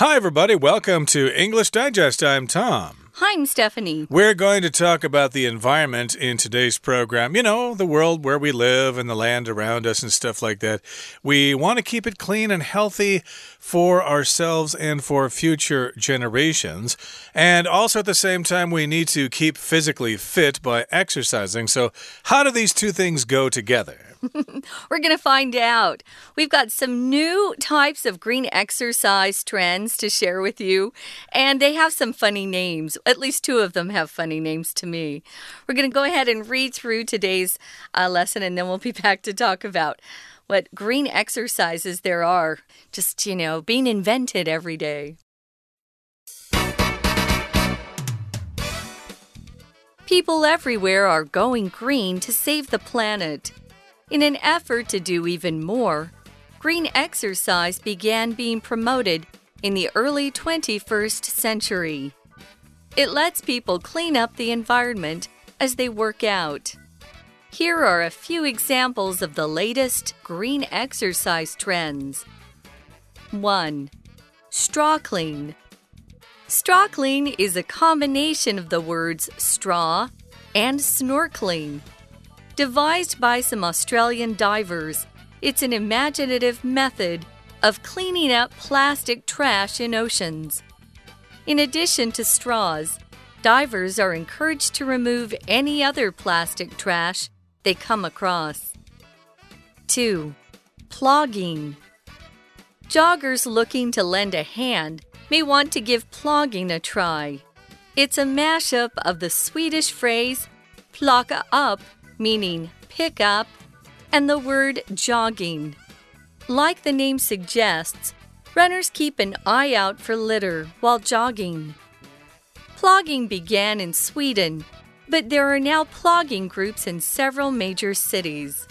Hi, everybody. Welcome to English Digest. I'm Tom. Hi, I'm Stephanie. We're going to talk about the environment in today's program. You know, the world where we live and the land around us and stuff like that. We want to keep it clean and healthy for ourselves and for future generations. And also at the same time, we need to keep physically fit by exercising. So, how do these two things go together? We're going to find out. We've got some new types of green exercise trends to share with you, and they have some funny names. At least two of them have funny names to me. We're going to go ahead and read through today's uh, lesson, and then we'll be back to talk about what green exercises there are, just, you know, being invented every day. People everywhere are going green to save the planet. In an effort to do even more, green exercise began being promoted in the early 21st century. It lets people clean up the environment as they work out. Here are a few examples of the latest green exercise trends. 1. Strawkling. Straw clean is a combination of the words straw and snorkeling. Devised by some Australian divers, it's an imaginative method of cleaning up plastic trash in oceans. In addition to straws, divers are encouraged to remove any other plastic trash they come across. 2. Plogging. Joggers looking to lend a hand may want to give plogging a try. It's a mashup of the Swedish phrase plocka upp meaning pick up, and the word jogging. Like the name suggests, runners keep an eye out for litter while jogging. Plogging began in Sweden, but there are now plogging groups in several major cities.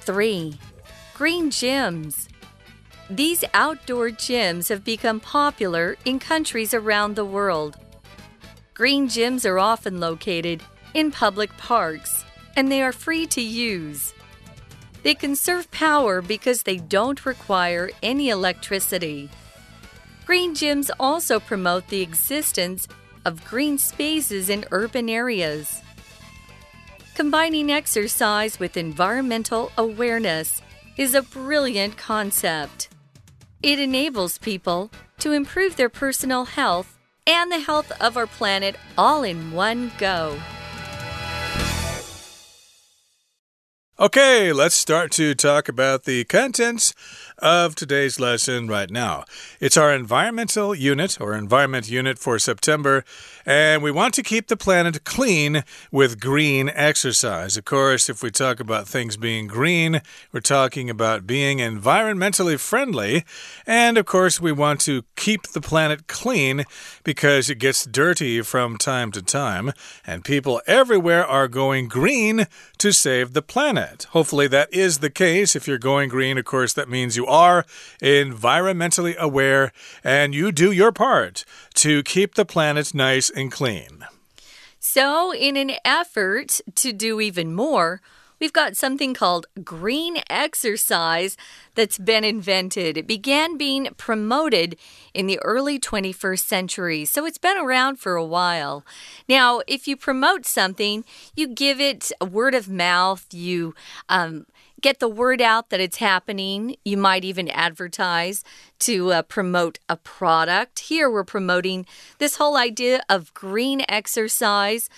3. Green gyms. These outdoor gyms have become popular in countries around the world. Green gyms are often located in public parks, and they are free to use. They conserve power because they don't require any electricity. Green gyms also promote the existence of green spaces in urban areas. Combining exercise with environmental awareness is a brilliant concept. It enables people to improve their personal health and the health of our planet all in one go. Okay, let's start to talk about the contents of today's lesson right now. It's our environmental unit or environment unit for September, and we want to keep the planet clean with green exercise. Of course, if we talk about things being green, we're talking about being environmentally friendly, and of course, we want to keep the planet clean because it gets dirty from time to time, and people everywhere are going green to save the planet. Hopefully, that is the case. If you're going green, of course, that means you you are environmentally aware and you do your part to keep the planet nice and clean. So, in an effort to do even more, we've got something called green exercise that's been invented. It began being promoted in the early 21st century, so it's been around for a while. Now, if you promote something, you give it a word of mouth, you um, get the word out that it's happening. You might even advertise to uh, promote a product. Here we're promoting this whole idea of green exercise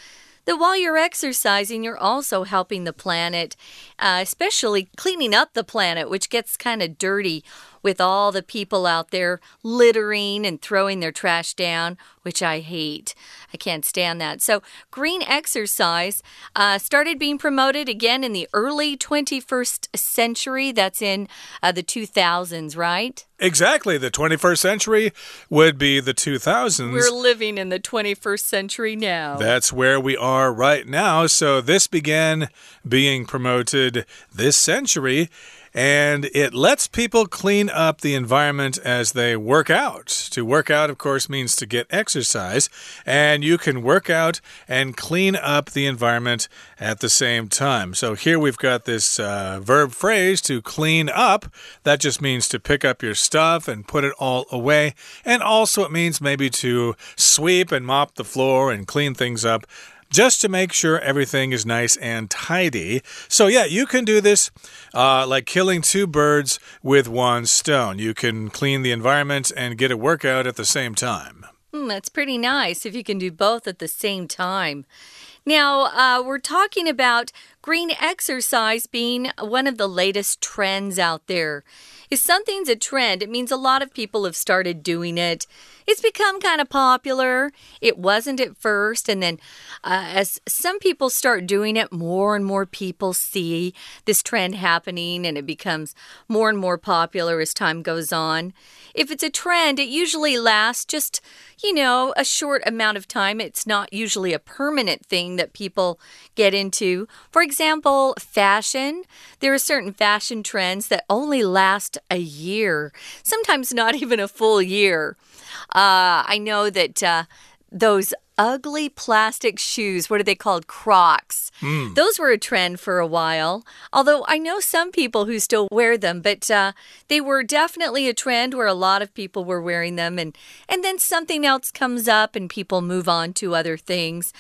that while you're exercising, you're also helping the planet, uh, especially cleaning up the planet, which gets kind of dirty with all the people out there littering and throwing their trash down, which I hate. I can't stand that. So, green exercise uh, started being promoted again in the early 21st century. That's in uh, the 2000s, right? Exactly. The 21st century would be the 2000s. We're living in the 21st century now. That's where we are right now. So, this began being promoted this century. And it lets people clean up the environment as they work out. To work out, of course, means to get exercise, and you can work out and clean up the environment at the same time. So here we've got this uh, verb phrase to clean up. That just means to pick up your stuff and put it all away. And also, it means maybe to sweep and mop the floor and clean things up just to make sure everything is nice and tidy. So, yeah, you can do this uh, like killing two birds with one stone. You can clean the environment and get a workout at the same time. Mm, that's pretty nice if you can do both at the same time. Now, uh, we're talking about green exercise being one of the latest trends out there. If something's a trend, it means a lot of people have started doing it. It's become kind of popular. It wasn't at first. And then, uh, as some people start doing it, more and more people see this trend happening and it becomes more and more popular as time goes on. If it's a trend, it usually lasts just, you know, a short amount of time. It's not usually a permanent thing that people get into. For example, fashion. There are certain fashion trends that only last a year, sometimes not even a full year. Uh, I know that uh, those ugly plastic shoes. What are they called? Crocs. Mm. Those were a trend for a while. Although I know some people who still wear them, but uh, they were definitely a trend where a lot of people were wearing them, and and then something else comes up and people move on to other things.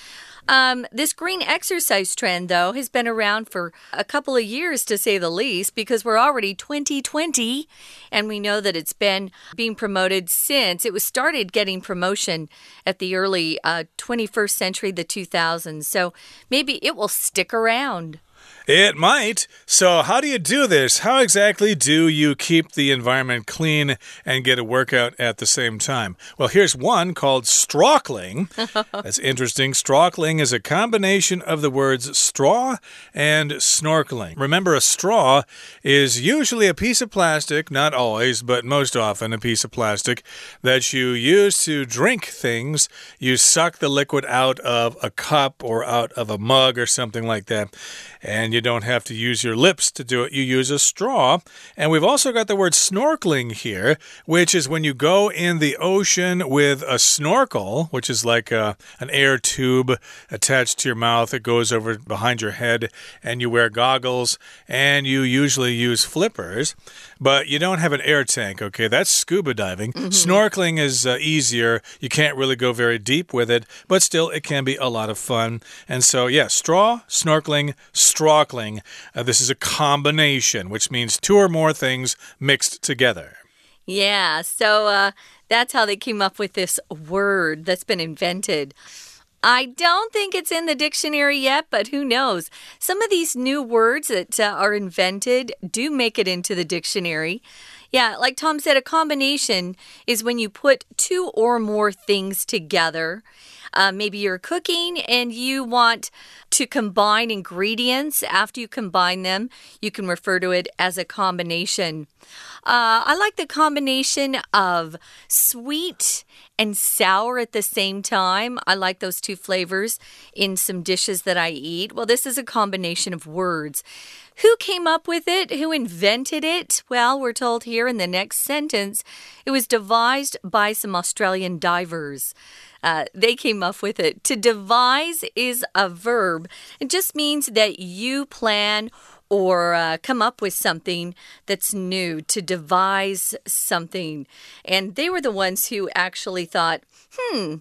Um, this green exercise trend, though, has been around for a couple of years to say the least, because we're already 2020, and we know that it's been being promoted since it was started getting promotion at the early uh, 21st century, the 2000s. So maybe it will stick around. It might. So, how do you do this? How exactly do you keep the environment clean and get a workout at the same time? Well, here's one called strawkling. That's interesting. Strawkling is a combination of the words straw and snorkeling. Remember, a straw is usually a piece of plastic, not always, but most often a piece of plastic that you use to drink things. You suck the liquid out of a cup or out of a mug or something like that. And you don't have to use your lips to do it. You use a straw. And we've also got the word snorkeling here, which is when you go in the ocean with a snorkel, which is like a, an air tube attached to your mouth. It goes over behind your head, and you wear goggles, and you usually use flippers, but you don't have an air tank, okay? That's scuba diving. Mm -hmm. Snorkeling is uh, easier. You can't really go very deep with it, but still, it can be a lot of fun. And so, yeah, straw, snorkeling, straw Uh, this is a combination, which means two or more things mixed together. Yeah, so uh, that's how they came up with this word that's been invented. I don't think it's in the dictionary yet, but who knows? Some of these new words that uh, are invented do make it into the dictionary. Yeah, like Tom said, a combination is when you put two or more things together. Uh, maybe you're cooking and you want to combine ingredients. After you combine them, you can refer to it as a combination. Uh, I like the combination of sweet and sour at the same time. I like those two flavors in some dishes that I eat. Well, this is a combination of words. Who came up with it? Who invented it? Well, we're told here in the next sentence it was devised by some Australian divers. Uh, they came up with it. To devise is a verb, it just means that you plan or uh, come up with something that's new, to devise something. And they were the ones who actually thought, hmm,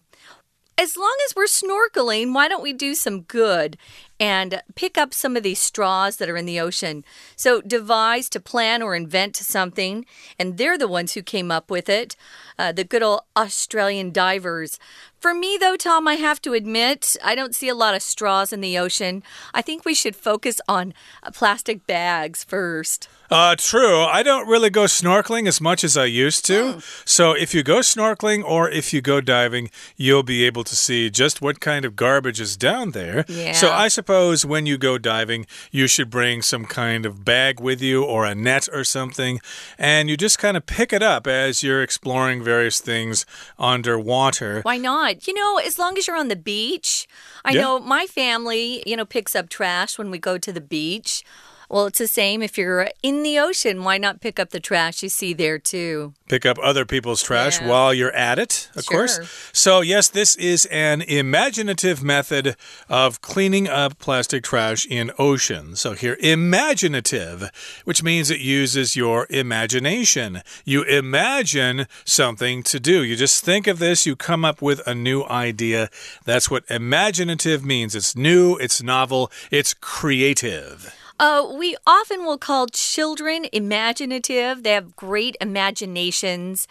as long as we're snorkeling, why don't we do some good and pick up some of these straws that are in the ocean? So, devise to plan or invent something, and they're the ones who came up with it. Uh, the good old Australian divers. For me, though, Tom, I have to admit, I don't see a lot of straws in the ocean. I think we should focus on uh, plastic bags first. Uh, true. I don't really go snorkeling as much as I used to. Mm. So if you go snorkeling or if you go diving, you'll be able to see just what kind of garbage is down there. Yeah. So I suppose when you go diving, you should bring some kind of bag with you or a net or something, and you just kind of pick it up as you're exploring various things underwater. Why not? You know, as long as you're on the beach. I yeah. know my family, you know, picks up trash when we go to the beach. Well, it's the same if you're in the ocean. Why not pick up the trash you see there, too? Pick up other people's trash Yeah. while you're at it, of Sure. course. So, yes, this is an imaginative method of cleaning up plastic trash in oceans. So, here, imaginative, which means it uses your imagination. You imagine something to do. You just think of this, you come up with a new idea. That's what imaginative means. It's new, it's novel, it's creative. Uh, we often will call children imaginative. They have great imaginations.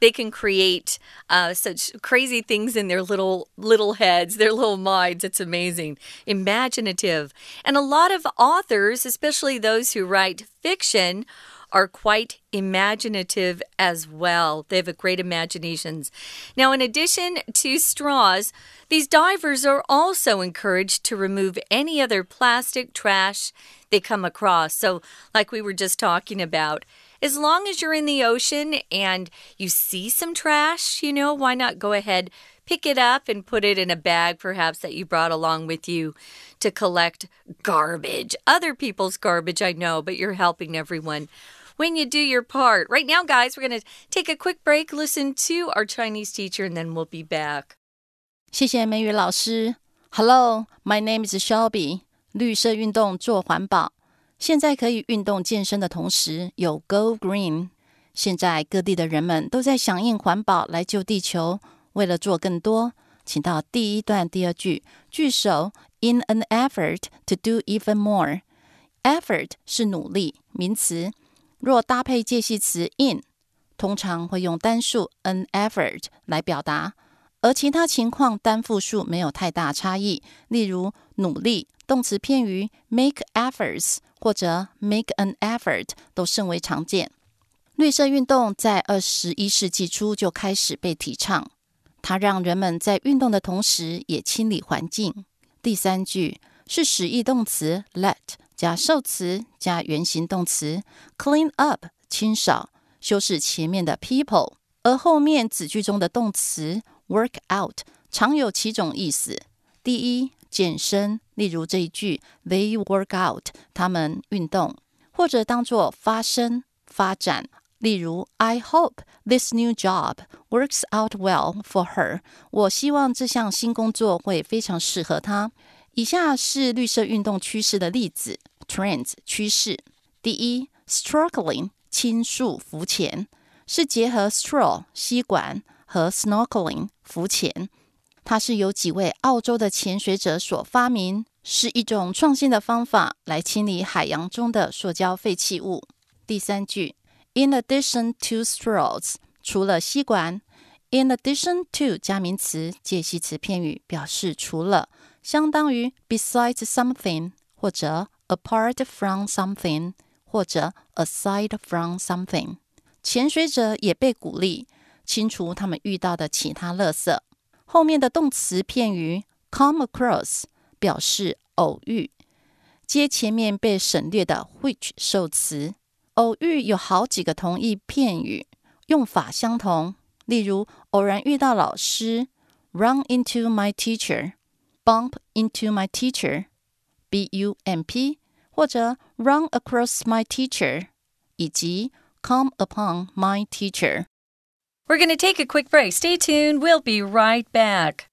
They can create uh, such crazy things in their little little heads, their little minds. It's amazing. Imaginative, and a lot of authors, especially those who write fiction, are quite imaginative as well. They have a great imaginations. Now, in addition to straws, these divers are also encouraged to remove any other plastic trash they come across. So, like we were just talking about, as long as you're in the ocean and you see some trash, you know, why not go ahead, pick it up and put it in a bag, perhaps that you brought along with you to collect garbage. Other people's garbage, I know, but you're helping everyone when you do your part. Right now, guys, we're going to take a quick break, listen to our Chinese teacher, and then we'll be back. 谢谢美语老师。Hello, my name is Shelby。绿色运动做环保，现在可以运动健身的同时有 Go Green。现在各地的人们都在响应环保来救地球。为了做更多，请到第一段第二句句首 In an effort to do even more。effort 是努力，名词。 若搭配介系词 in，通常会用单数 an effort 来表达。而其他情况单复数没有太大差异，例如努力动词片语 make efforts 或者 make an effort 都甚为常见。绿色运动在二十一世纪初就开始被提倡，它让人们在运动的同时也清理环境。第三句是使役动词 let 加受词加原形动词 clean up 清扫，修饰前面的 people，而后面子句中的动词 work out 常有几种意思。第一，健身，例如这一句 they work out，他们运动，或者当作发生、发展。例如，I hope this new job works out well for her。我希望这项新工作会非常适合她。以下是绿色运动趋势的例子：trends 趋势。第一，struggling 倾诉浮潜，是结合 straw 吸管和 snorkeling 浮潜。它是由几位澳洲的潜水者所发明，是一种创新的方法来清理海洋中的塑胶废弃物。第三句，In addition to straws，除了吸管，in addition to 加名词介系词片语表示除了，相当于 besides something 或者 apart from something 或者 aside from something。潜水者也被鼓励清除他们遇到的其他垃圾。后面的动词片语 come across 表示偶遇，接前面被省略的 which 受词。偶遇有好几个同义片语，用法相同。例如，偶然遇到老师，run into my teacher teacher，bump into my teacher，b u m p，或者 run across my teacher，以及 come upon my teacher。 We're going to take a quick break. Stay tuned. We'll be right back.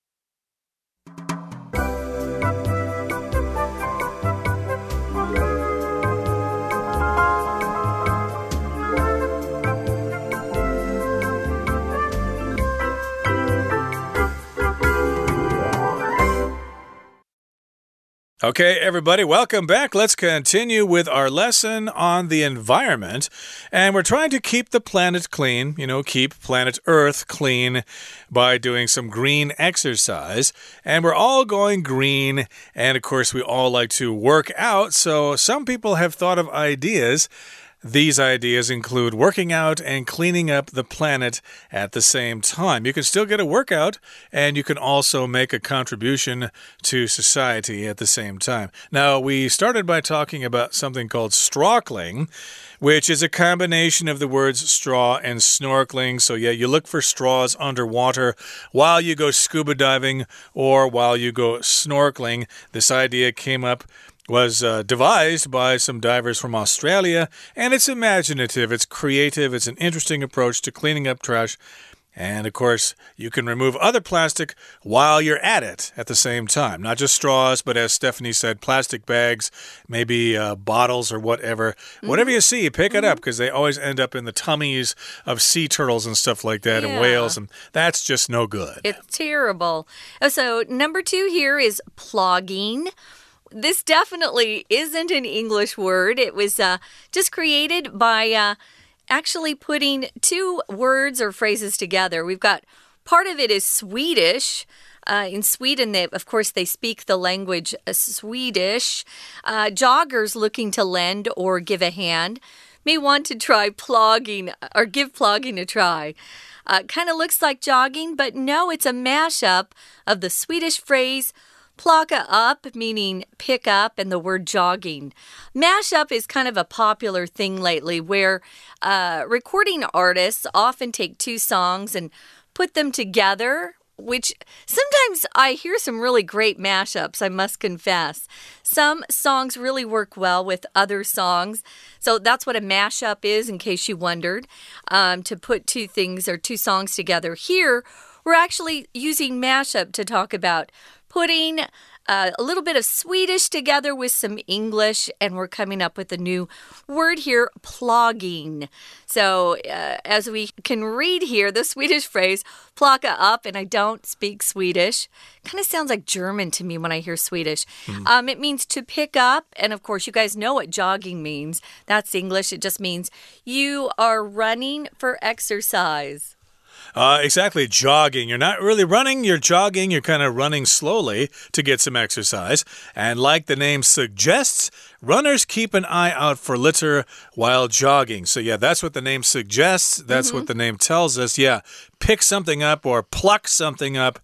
Okay, everybody, welcome back. Let's continue with our lesson on the environment. And we're trying to keep the planet clean, you know, keep planet Earth clean by doing some green exercise. And we're all going green. And of course, we all like to work out. So some people have thought of ideas. These ideas include working out and cleaning up the planet at the same time. You can still get a workout and you can also make a contribution to society at the same time. Now, we started by talking about something called strawkling, which is a combination of the words straw and snorkeling. So, yeah, you look for straws underwater while you go scuba diving or while you go snorkeling. This idea came up was uh, devised by some divers from Australia, and it's imaginative, it's creative, it's an interesting approach to cleaning up trash and of course, you can remove other plastic while you're at it at the same time. Not just straws, but as Stephanie said, plastic bags, maybe uh, bottles or whatever. Mm -hmm. Whatever you see, pick mm -hmm. it up because mm-hmm. they always end up in the tummies of sea turtles and stuff like that yeah. and whales. And that's just no good. It's terrible. Oh, so, number two here is plogging. This definitely isn't an English word. It was uh, just created by. Uh, actually putting two words or phrases together. We've got part of it is Swedish. Uh, in Sweden, they, of course, they speak the language uh, Swedish. Uh, joggers looking to lend or give a hand may want to try plogging or give plogging a try. Uh, kind of looks like jogging, but no, it's a mashup of the Swedish phrase Plocka upp, meaning pick up, and the word jogging. Mashup is kind of a popular thing lately where uh, recording artists often take two songs and put them together which sometimes I hear some really great mashups, I must confess. Some songs really work well with other songs. So that's what a mashup is, in case you wondered, um, to put two things or two songs together. Here, we're actually using mashup to talk about putting uh, a little bit of Swedish together with some English, and we're coming up with a new word here plogging. So, uh, as we can read here, the Swedish phrase plocka upp, and I don't speak Swedish. Kind of sounds like German to me when I hear Swedish. Mm. Um, it means to pick up, and of course, you guys know what jogging means. That's English. It just means you are running for exercise. Uh, exactly, jogging. You're not really running, you're jogging. You're kind of running slowly to get some exercise. And like the name suggests, runners keep an eye out for litter while jogging. So, yeah, that's what the name suggests. That's mm -hmm. what mm-hmm. the name tells us. Yeah, pick something up or pluck something up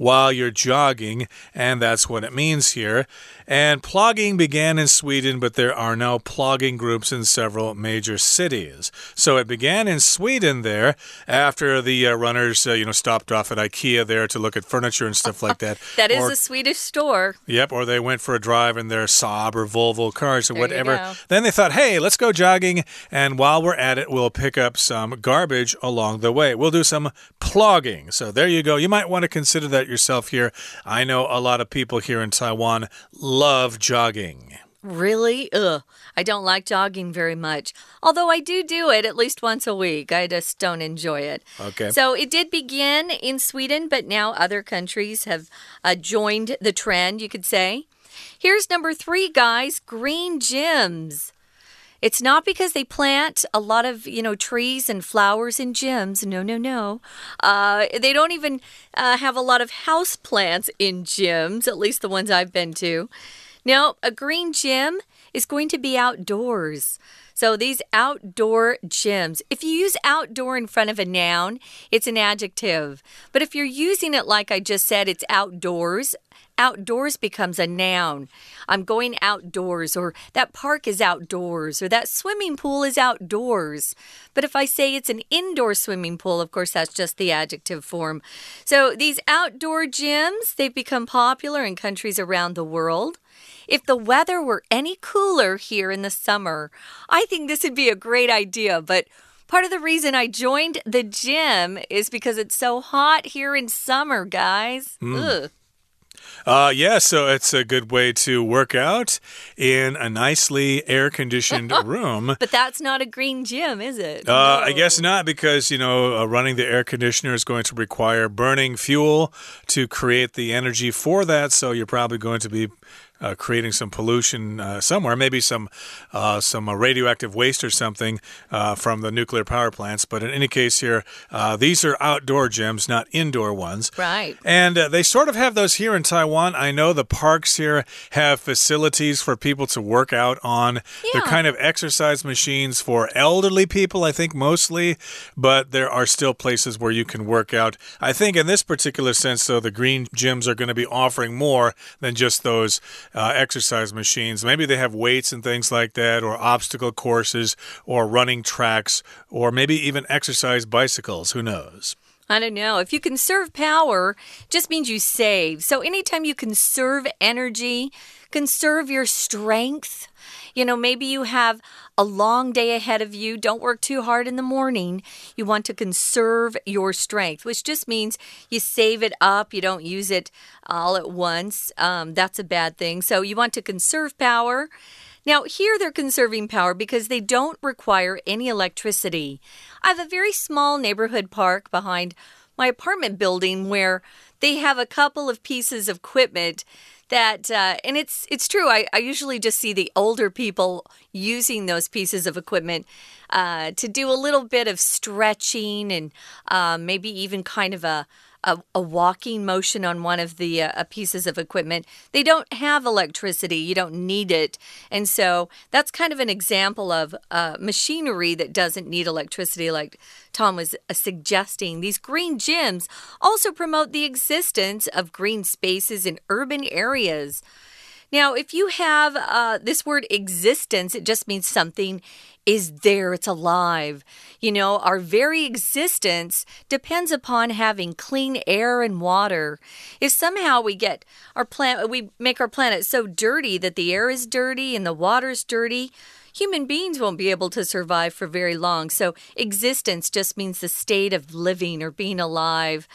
while you're jogging, and that's what it means here. And plogging began in Sweden, but there are now plogging groups in several major cities. So it began in Sweden there after the uh, runners, uh, you know, stopped off at IKEA there to look at furniture and stuff like that. that is or, a Swedish store. Yep, or they went for a drive in their Saab or Volvo cars or there whatever. Then they thought, hey, let's go jogging, and while we're at it, we'll pick up some garbage along the way. We'll do some plogging. So there you go. You might want to consider that yourself here. I know a lot of people here in Taiwan love jogging. Really? Ugh. I don't like jogging very much. Although I do do it at least once a week. I just don't enjoy it. Okay. So it did begin in Sweden, but now other countries have uh, joined the trend, you could say. Here's number three, guys green gyms. It's not because they plant a lot of, you know, trees and flowers in gyms. No, no, no. Uh, they don't even uh, have a lot of house plants in gyms, at least the ones I've been to. Now, a green gym is going to be outdoors. So these outdoor gyms, if you use outdoor in front of a noun, it's an adjective. But if you're using it like I just said, it's outdoors, outdoors becomes a noun. I'm going outdoors, or that park is outdoors, or that swimming pool is outdoors. But if I say it's an indoor swimming pool, of course, that's just the adjective form. So these outdoor gyms, they've become popular in countries around the world. If the weather were any cooler here in the summer, I think this would be a great idea, but Part of the reason I joined the gym is because it's so hot here in summer, guys. Mm. Uh, yeah, so it's a good way to work out in a nicely air conditioned room. but that's not a green gym, is it? Uh, no. I guess not, because, you know, uh, running the air conditioner is going to require burning fuel to create the energy for that. So you're probably going to be uh, creating some pollution uh, somewhere, maybe some uh, some uh, radioactive waste or something uh, from the nuclear power plants. But in any case, here uh, these are outdoor gyms, not indoor ones. Right. And they sort of have those here in Taiwan. I know the parks here have facilities for people to work out on. Yeah. They're kind of exercise machines for elderly people, I think mostly, but there are still places where you can work out. I think in this particular sense, though, the green gyms are going to be offering more than just those uh, exercise machines. Maybe they have weights and things like that, or obstacle courses, or running tracks, or maybe even exercise bicycles. Who knows? I don't know. If you conserve power, just means you save. So anytime you conserve energy, conserve your strength. You know, maybe you have a long day ahead of you. Don't work too hard in the morning. You want to conserve your strength, which just means you save it up. You don't use it all at once. Um, that's a bad thing. So you want to conserve power. Now, here they're conserving power because they don't require any electricity. I have a very small neighborhood park behind my apartment building where they have a couple of pieces of equipment that uh, and it's it's true I, I usually just see the older people using those pieces of equipment uh, to do a little bit of stretching and uh, maybe even kind of a a, a walking motion on one of the uh, pieces of equipment. They don't have electricity, you don't need it. And so that's kind of an example of uh, machinery that doesn't need electricity, like Tom was uh, suggesting. These green gyms also promote the existence of green spaces in urban areas. Now, if you have uh, this word existence, it just means something is there, it's alive. You know, our very existence depends upon having clean air and water. If somehow we get our planet, we make our planet so dirty that the air is dirty and the water's dirty, human beings won't be able to survive for very long. So, existence just means the state of living or being alive.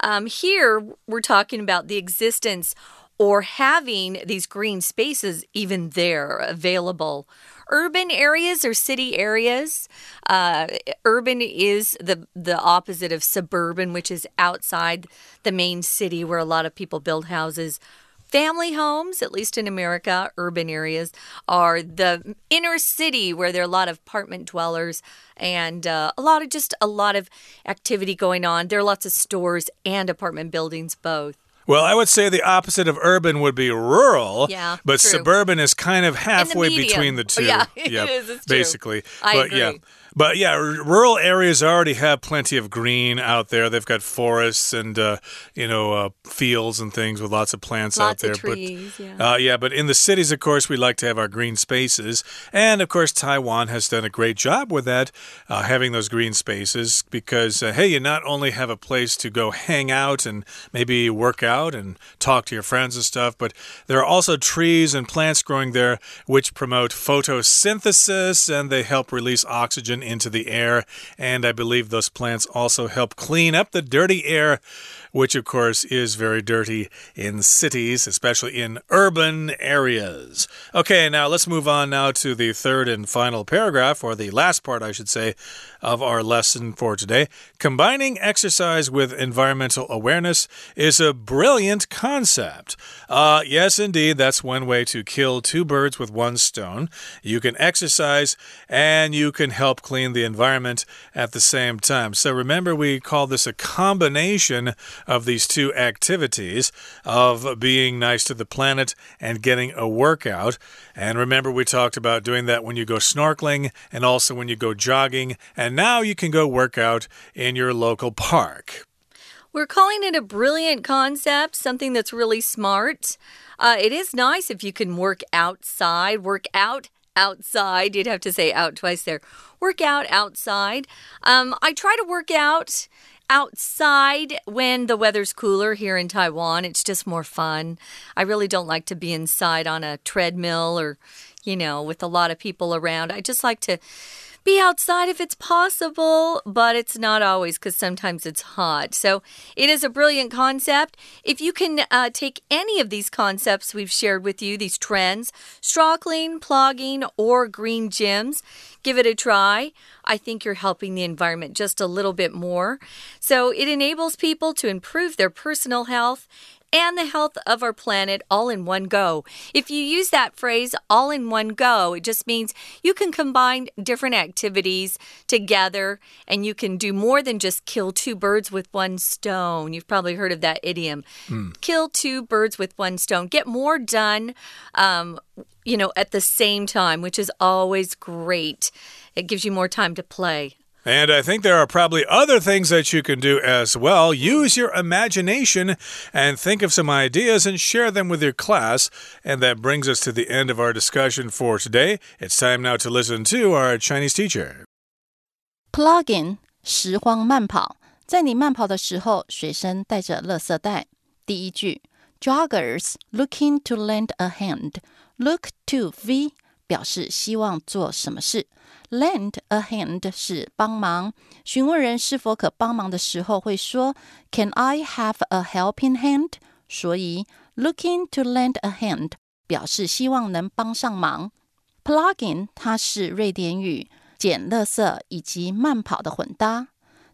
Um, here, we're talking about the existence or having these green spaces even there available. Urban areas or city areas. Uh, urban is the the opposite of suburban, which is outside the main city where a lot of people build houses. Family homes, at least in America, urban areas, are the inner city where there are a lot of apartment dwellers and uh, a lot of just a lot of activity going on. There are lots of stores and apartment buildings both. Well, I would say the opposite of urban would be rural. Yeah, but true. suburban is kind of halfway medium. between the two. Yeah, yep, is, it's true. basically. I but agree. yeah. But yeah, r- rural areas already have plenty of green out there. They've got forests and uh, you know uh, fields and things with lots of plants Lots out there. trees, but yeah. uh, yeah, but in the cities, of course, we like to have our green spaces, and of course, Taiwan has done a great job with that, uh, having those green spaces. Because uh, hey, you not only have a place to go hang out and maybe work out and talk to your friends and stuff, but there are also trees and plants growing there which promote photosynthesis and they help release oxygen into the air. And I believe those plants also help clean up the dirty air, which of course is very dirty in cities, especially in urban areas. Okay, now let's move on now to the third and final paragraph, or the last part, I should say, of our lesson for today. Combining exercise with environmental awareness is a brilliant concept. Uh, yes, indeed, that's one way to kill two birds with one stone. You can exercise and you can help clean the environment at the same time. So remember, we call this a combination of these two activities of being nice to the planet and getting a workout. And remember, we talked about doing that when you go snorkeling and also when you go jogging. And now you can go work out in your local park. We're calling it a brilliant concept, something that's really smart. Uh, it is nice if you can work outside, work out outside. You'd have to say out twice there. Work out outside. Um, I try to work out outside when the weather's cooler here in Taiwan. It's just more fun. I really don't like to be inside on a treadmill or, you know, with a lot of people around. I just like to be outside if it's possible, but it's not always because sometimes it's hot. So it is a brilliant concept. If you can uh, take any of these concepts we've shared with you, these trends, strawkling, plogging, or green gyms, give it a try. I think you're helping the environment just a little bit more. So it enables people to improve their personal health and the health of our planet all in one go. If you use that phrase all in one go, it just means you can combine different activities together and you can do more than just kill two birds with one stone. You've probably heard of that idiom. Kill two birds with one stone. Get more done. Um, you know, at the same time, which is always great. It gives you more time to play. And I think there are probably other things that you can do as well. Use your imagination and think of some ideas and share them with your class. And that brings us to the end of our discussion for today. It's time now to listen to our Chinese teacher. Plogging 拾荒慢跑，在你慢跑的时候，随身带着垃圾袋。第一句，Joggers looking to lend a hand，look to V 表示希望做什么事。，lend a hand 是帮忙。询问人是否可帮忙的时候，会说 Can I have a helping hand？所以 looking to lend a hand 表示希望能帮上忙。Plugging 它是瑞典语，捡垃圾以及慢跑的混搭。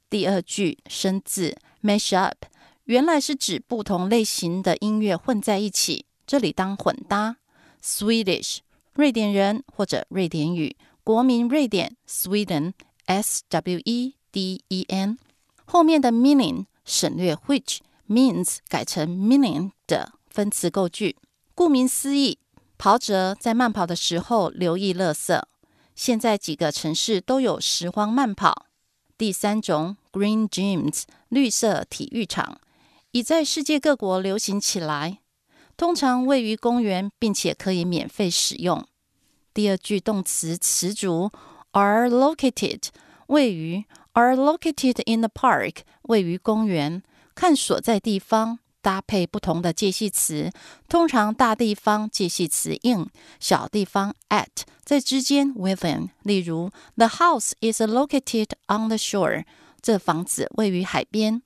第二句生字 mash up，原来是指不同类型的音乐混在一起，这里当混搭。Swedish 瑞典人或者瑞典语，国民瑞典 Sweden，S W E D E N。后面的 meaning 省略 which means 改成 meaning 的分词构句。顾名思义，跑者在慢跑的时候留意垃圾。现在几个城市都有拾荒慢跑。第三种 green gyms 绿色体育场已在世界各国流行起来。通常位于公园，并且可以免费使用。第二句动词词组 are located 位于 are located in the park 位于公园。看所在地方搭配不同的介系词，通常大地方介系词 in，小地方 at，在之间 within。例如，The house is located on the shore。这房子位于海边。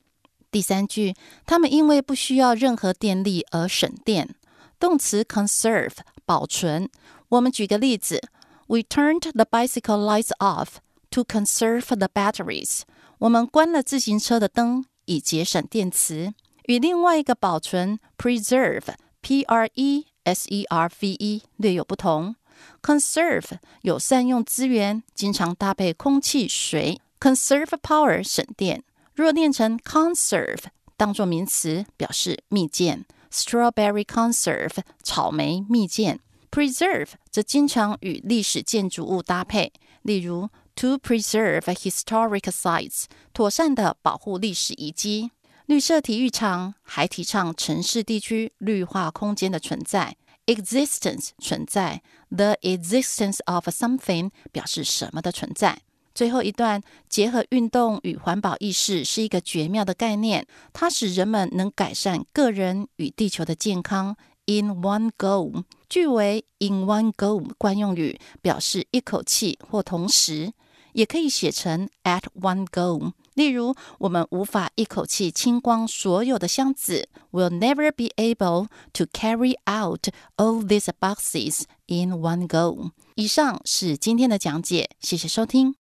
第三句，他们因为不需要任何电力而省电。动词 conserve 保存。 我们举个例子：We turned the bicycle lights off to conserve the batteries。我们关了自行车的灯以节省电池。与另外一个保存 preserve p r e s e r v e 略有不同。conserve 有善用资源，经常搭配空气、水。conserve power 省电。若念成 conserve，当作名词表示蜜饯，strawberry conserve 草莓蜜饯。 Preserve 则经常与历史建筑物搭配，例如 to preserve historic sites，妥善的保护历史遗迹。绿色体育场还提倡城市地区绿化空间的存在，existence 存在，the existence of something 表示什么的存在。最后一段结合运动与环保意识是一个绝妙的概念，它使人们能改善个人与地球的健康。In one go，句为 in one go 惯用语，表示一口气或同时，也可以写成 at one go。例如，我们无法一口气清光所有的箱子。We'll never be able to carry out all these boxes in one go。以上是今天的讲解，谢谢收听。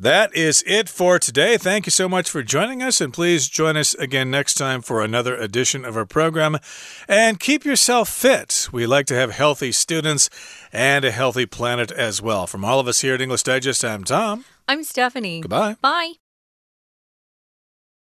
That is it for today. Thank you so much for joining us, and please join us again next time for another edition of our program. And keep yourself fit. We like to have healthy students and a healthy planet as well. From all of us here at English Digest, I'm Tom. I'm Stephanie. Goodbye. Bye.